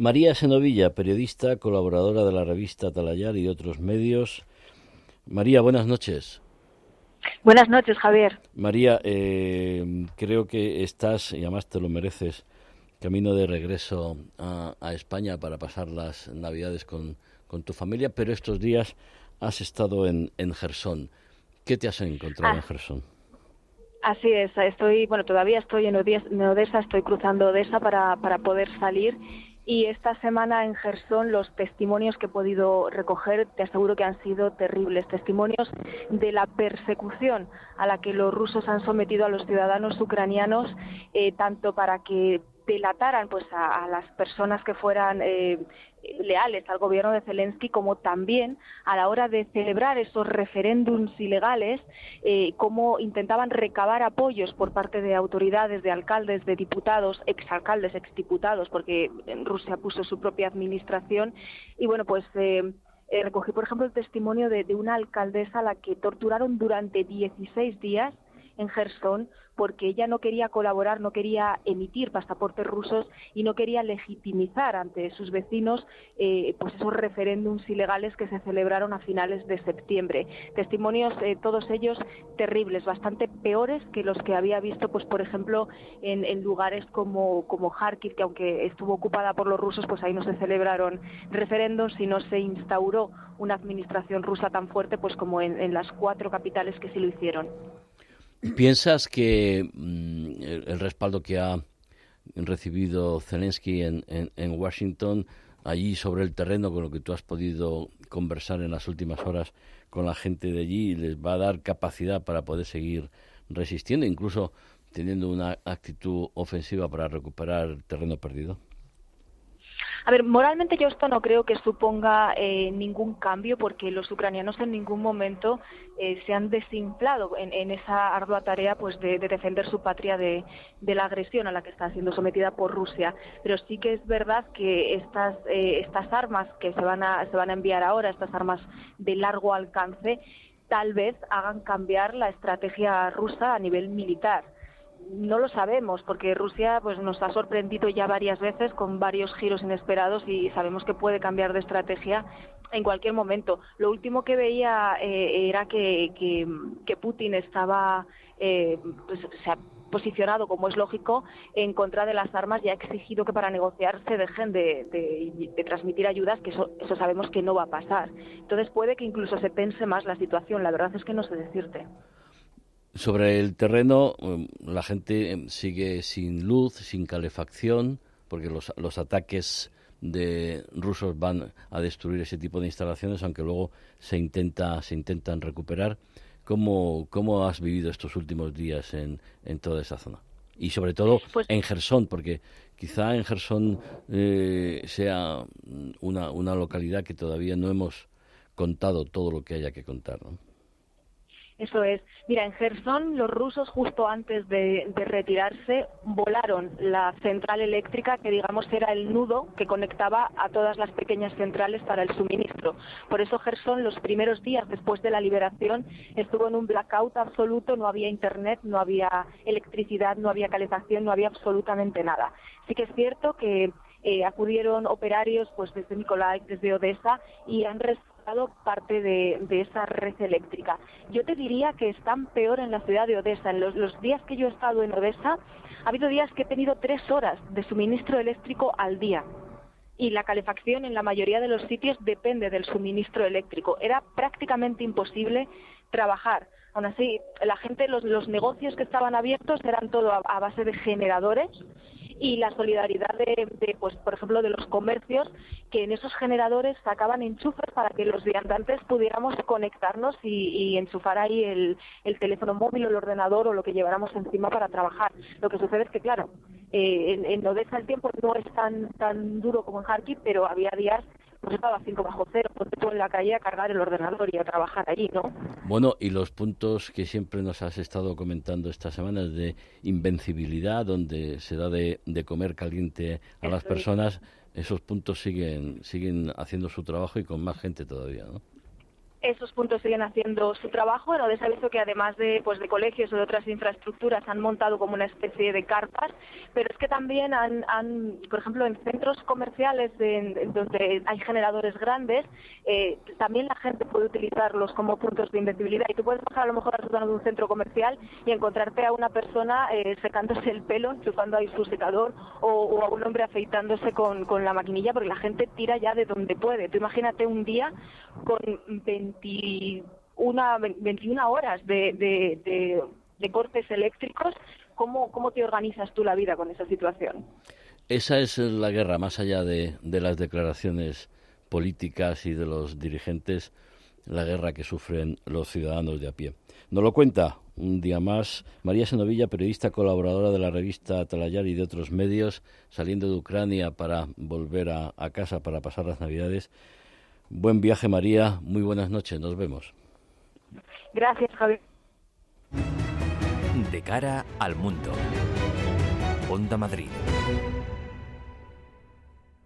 María Senovilla, periodista, colaboradora de la revista Atalayar y otros medios. María, buenas noches. Buenas noches, Javier. María, eh, creo que estás, y además te lo mereces, camino de regreso a, España para pasar las Navidades con, tu familia, pero estos días has estado en, en Gerson. ¿Qué te has encontrado en ah. Gerson? Así es, estoy, bueno, todavía estoy en Odessa, estoy cruzando Odessa para, para poder salir y esta semana en Gerson los testimonios que he podido recoger te aseguro que han sido terribles, testimonios de la persecución a la que los rusos han sometido a los ciudadanos ucranianos, eh, tanto para que delataran pues a, las personas que fueran eh, leales al gobierno de Zelensky, como también a la hora de celebrar esos referéndums ilegales, eh, cómo intentaban recabar apoyos por parte de autoridades, de alcaldes, de diputados, exalcaldes, exdiputados, porque Rusia puso su propia administración. Y bueno, pues eh, eh, recogí, por ejemplo, el testimonio de, de una alcaldesa a la que torturaron durante 16 días en Gerson porque ella no quería colaborar, no quería emitir pasaportes rusos y no quería legitimizar ante sus vecinos eh, pues esos referéndums ilegales que se celebraron a finales de septiembre. Testimonios, eh, todos ellos terribles, bastante peores que los que había visto, pues por ejemplo, en, lugares como, como Kharkiv, que aunque estuvo ocupada por los rusos, pues ahí no se celebraron referéndums y no se instauró una administración rusa tan fuerte pues como en las cuatro capitales que sí lo hicieron. ¿Piensas que mm, el, respaldo que ha recibido Zelensky en, en, Washington, allí sobre el terreno, con lo que tú has podido conversar en las últimas horas con la gente de allí, les va a dar capacidad para poder seguir resistiendo, incluso teniendo una actitud ofensiva para recuperar terreno perdido? A ver, moralmente yo esto no creo que suponga eh, ningún cambio porque los ucranianos en ningún momento eh, se han desinflado en, esa ardua tarea pues de, defender su patria de, la agresión a la que está siendo sometida por Rusia. Pero sí que es verdad que estas, eh, estas armas que se van, a, se van a enviar ahora, estas armas de largo alcance, tal vez hagan cambiar la estrategia rusa a nivel militar no lo sabemos porque Rusia pues nos ha sorprendido ya varias veces con varios giros inesperados y sabemos que puede cambiar de estrategia en cualquier momento. Lo último que veía eh, era que, que, Putin estaba eh, pues, se ha posicionado, como es lógico, en contra de las armas y ha exigido que para negociar se dejen de, de transmitir ayudas, que eso, eso sabemos que no va a pasar. Entonces puede que incluso se pense más la situación. La verdad es que no sé decirte. Sobre el terreno, em, la gente em, sigue sin luz, sin calefacción, porque los, los ataques de rusos van a destruir ese tipo de instalaciones, aunque luego se intenta se intentan recuperar. ¿Cómo, cómo has vivido estos últimos días en, en toda esa zona? Y sobre todo pues en Gerson, porque quizá en Gerson eh, sea una, una localidad que todavía no hemos contado todo lo que haya que contar. ¿no? Eso es. Mira, en Gerson los rusos justo antes de, retirarse volaron la central eléctrica que digamos era el nudo que conectaba a todas las pequeñas centrales para el suministro. Por eso Gerson los primeros días después de la liberación estuvo en un blackout absoluto, no había internet, no había electricidad, no había calefacción, no había absolutamente nada. Sí que es cierto que eh, acudieron operarios pues desde Nikolai, desde Odessa y han parte de, esa red eléctrica. Yo te diría que están peor en la ciudad de Odessa. En los, días que yo he estado en Odessa, ha habido días que he tenido tres horas de suministro eléctrico al día y la calefacción en la mayoría de los sitios depende del suministro eléctrico. Era prácticamente imposible trabajar. Aún así, la gente, los, los negocios que estaban abiertos eran todo a base de generadores y la solidaridad de, pues por ejemplo de los comercios que en esos generadores sacaban enchufes para que los viandantes pudiéramos conectarnos y, enchufar ahí el, teléfono móvil o el ordenador o lo que lleváramos encima para trabajar. Lo que sucede es que claro eh, en, en Odessa el tiempo no es tan tan duro como en Kharkiv pero había días pues estaba 5 bajo cero, pues en la calle a cargar el ordenador y a trabajar allí, ¿no? Bueno, y los puntos que siempre nos has estado comentando esta semana es de invencibilidad, donde se da de, comer caliente a las personas, esos puntos siguen, siguen haciendo su trabajo y con más gente todavía, ¿no? Esos puntos siguen haciendo su trabajo. En Odessa visto que además de, pues, de colegios o de otras infraestructuras han montado como una especie de carpas, pero es que también han, por ejemplo, en centros comerciales donde hay generadores grandes, eh, también la gente puede utilizarlos como puntos de invencibilidad. Y tú puedes bajar a lo mejor al sótano de un centro comercial y encontrarte a una persona eh, secándose el pelo, chupando ahí su secador, o, a un hombre afeitándose con, con la maquinilla, porque la gente tira ya de donde puede. Tú imagínate un día con 21, 21 horas de, de, cortes eléctricos, ¿cómo, ¿cómo te organizas tú la vida con esa situación? Esa es la guerra, más allá de, de las declaraciones políticas y de los dirigentes, la guerra que sufren los ciudadanos de a pie. Nos lo cuenta un día más María Senovilla, periodista colaboradora de la revista Talayar y de otros medios, saliendo de Ucrania para volver a, a casa para pasar las Navidades. Buen viaje, María. Muy buenas noches. Nos vemos. Gracias, Javier. De cara al mundo. Onda Madrid.